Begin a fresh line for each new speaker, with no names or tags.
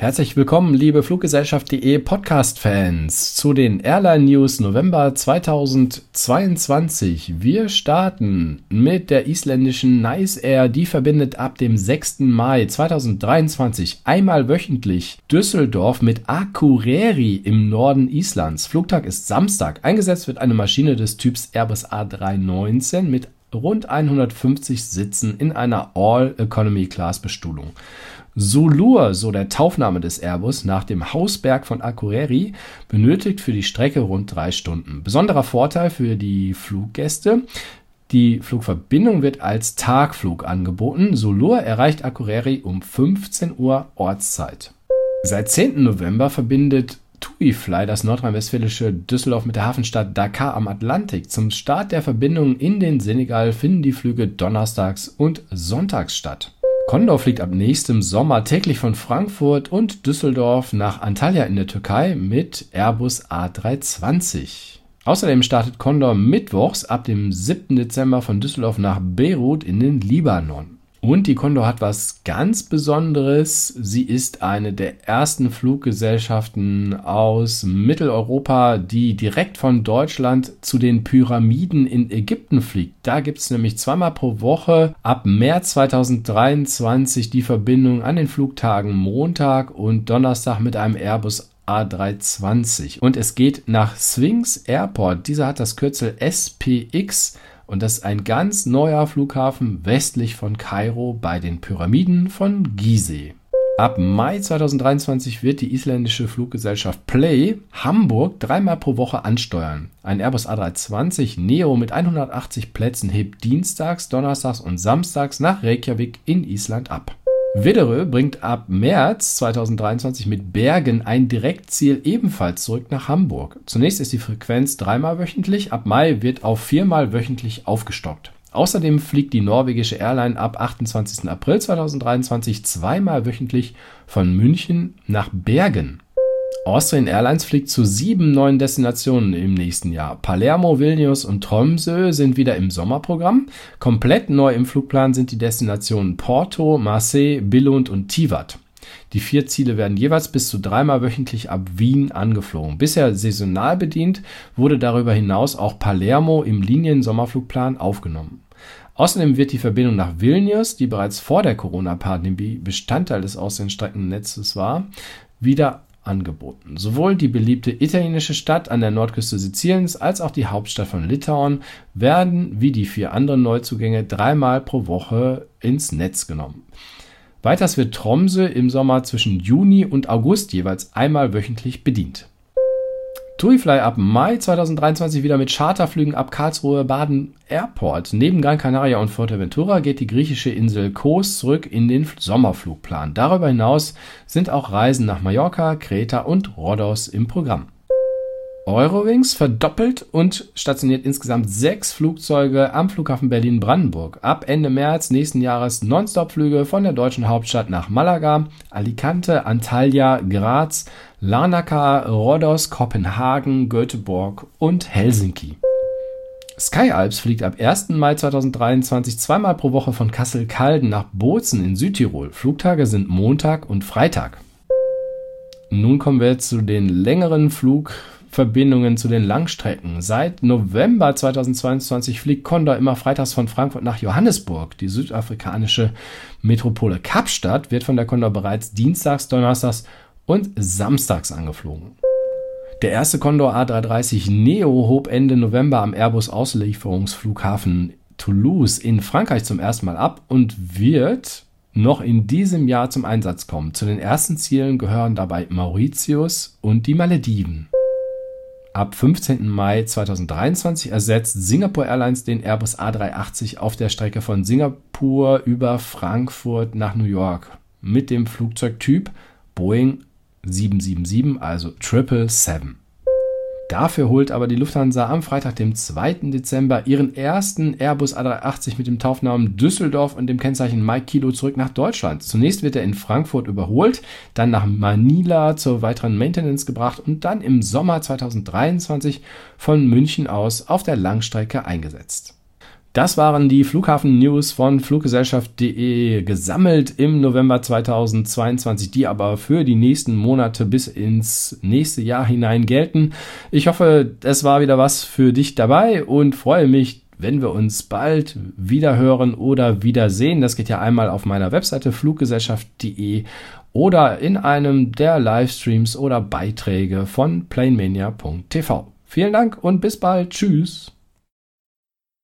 Herzlich willkommen, liebe Fluggesellschaft.de Podcast-Fans, zu den Airline News November 2022. Wir starten mit der isländischen Nice Air, die verbindet ab dem 6. Mai 2023 einmal wöchentlich Düsseldorf mit Akureyri im Norden Islands. Flugtag ist Samstag. Eingesetzt wird eine Maschine des Typs Airbus A319 mit rund 150 Sitzen in einer All-Economy-Class-Bestuhlung. Sulur, so der Taufname des Airbus, nach dem Hausberg von Akureyri, benötigt für die Strecke rund drei Stunden. Besonderer Vorteil für die Fluggäste. Die Flugverbindung wird als Tagflug angeboten. Sulur erreicht Akureyri um 15 Uhr Ortszeit. Seit 10. November verbindet TuiFly, das nordrhein-westfälische Düsseldorf mit der Hafenstadt Dakar am Atlantik. Zum Start der Verbindung in den Senegal finden die Flüge donnerstags und sonntags statt. Condor fliegt ab nächstem Sommer täglich von Frankfurt und Düsseldorf nach Antalya in der Türkei mit Airbus A320. Außerdem startet Condor mittwochs ab dem 7. Dezember von Düsseldorf nach Beirut in den Libanon. Und die Condor hat was ganz Besonderes. Sie ist eine der ersten Fluggesellschaften aus Mitteleuropa, die direkt von Deutschland zu den Pyramiden in Ägypten fliegt. Da gibt es nämlich zweimal pro Woche ab März 2023 die Verbindung an den Flugtagen Montag und Donnerstag mit einem Airbus A320. Und es geht nach Sphinx Airport. Dieser hat das Kürzel SPX und das ist ein ganz neuer Flughafen westlich von Kairo bei den Pyramiden von Gizeh. Ab Mai 2023 wird die isländische Fluggesellschaft Play Hamburg dreimal pro Woche ansteuern. Ein Airbus A320 Neo mit 180 Plätzen hebt dienstags, donnerstags und samstags nach Reykjavik in Island ab. Widderö bringt ab März 2023 mit Bergen ein Direktziel ebenfalls zurück nach Hamburg. Zunächst ist die Frequenz dreimal wöchentlich, ab Mai wird auf viermal wöchentlich aufgestockt. Außerdem fliegt die norwegische Airline ab 28. April 2023 zweimal wöchentlich von München nach Bergen. Austrian Airlines fliegt zu sieben neuen Destinationen im nächsten Jahr. Palermo, Vilnius und Tromsø sind wieder im Sommerprogramm. Komplett neu im Flugplan sind die Destinationen Porto, Marseille, Billund und Tivat. Die vier Ziele werden jeweils bis zu dreimal wöchentlich ab Wien angeflogen. Bisher saisonal bedient wurde darüber hinaus auch Palermo im Linien-Sommerflugplan aufgenommen. Außerdem wird die Verbindung nach Vilnius, die bereits vor der Corona-Pandemie Bestandteil des Außenstreckennetzes war, wieder angeboten. Sowohl die beliebte italienische Stadt an der Nordküste Siziliens als auch die Hauptstadt von Litauen werden wie die vier anderen Neuzugänge dreimal pro Woche ins Netz genommen. Weiters wird Tromsø im Sommer zwischen Juni und August jeweils einmal wöchentlich bedient. TuiFly ab Mai 2023 wieder mit Charterflügen ab Karlsruhe Baden Airport. Neben Gran Canaria und Fuerteventura geht die griechische Insel Kos zurück in den Sommerflugplan. Darüber hinaus sind auch Reisen nach Mallorca, Kreta und Rhodos im Programm. Eurowings verdoppelt und stationiert insgesamt sechs Flugzeuge am Flughafen Berlin-Brandenburg. Ab Ende März nächsten Jahres Nonstop-Flüge von der deutschen Hauptstadt nach Malaga, Alicante, Antalya, Graz, Larnaca, Rhodos, Kopenhagen, Göteborg und Helsinki. SkyAlps fliegt ab 1. Mai 2023 zweimal pro Woche von Kassel-Calden nach Bozen in Südtirol. Flugtage sind Montag und Freitag. Nun kommen wir zu den längeren Flug Verbindungen zu den Langstrecken. Seit November 2022 fliegt Condor immer freitags von Frankfurt nach Johannesburg. Die südafrikanische Metropole Kapstadt wird von der Condor bereits dienstags, donnerstags und samstags angeflogen. Der erste Condor A330 Neo hob Ende November am Airbus Auslieferungsflughafen Toulouse in Frankreich zum ersten Mal ab und wird noch in diesem Jahr zum Einsatz kommen. Zu den ersten Zielen gehören dabei Mauritius und die Malediven. Ab 15. Mai 2023 ersetzt Singapore Airlines den Airbus A380 auf der Strecke von Singapur über Frankfurt nach New York mit dem Flugzeugtyp Boeing 777, also 777. Dafür holt aber die Lufthansa am Freitag, dem 2. Dezember, ihren ersten Airbus A380 mit dem Taufnamen Düsseldorf und dem Kennzeichen Mike Kilo zurück nach Deutschland. Zunächst wird er in Frankfurt überholt, dann nach Manila zur weiteren Maintenance gebracht und dann im Sommer 2023 von München aus auf der Langstrecke eingesetzt. Das waren die Flughafen-News von Fluggesellschaft.de gesammelt im November 2022, die aber für die nächsten Monate bis ins nächste Jahr hinein gelten. Ich hoffe, es war wieder was für dich dabei und freue mich, wenn wir uns bald wieder hören oder wiedersehen. Das geht ja einmal auf meiner Webseite fluggesellschaft.de oder in einem der Livestreams oder Beiträge von planemania.tv. Vielen Dank und bis bald. Tschüss.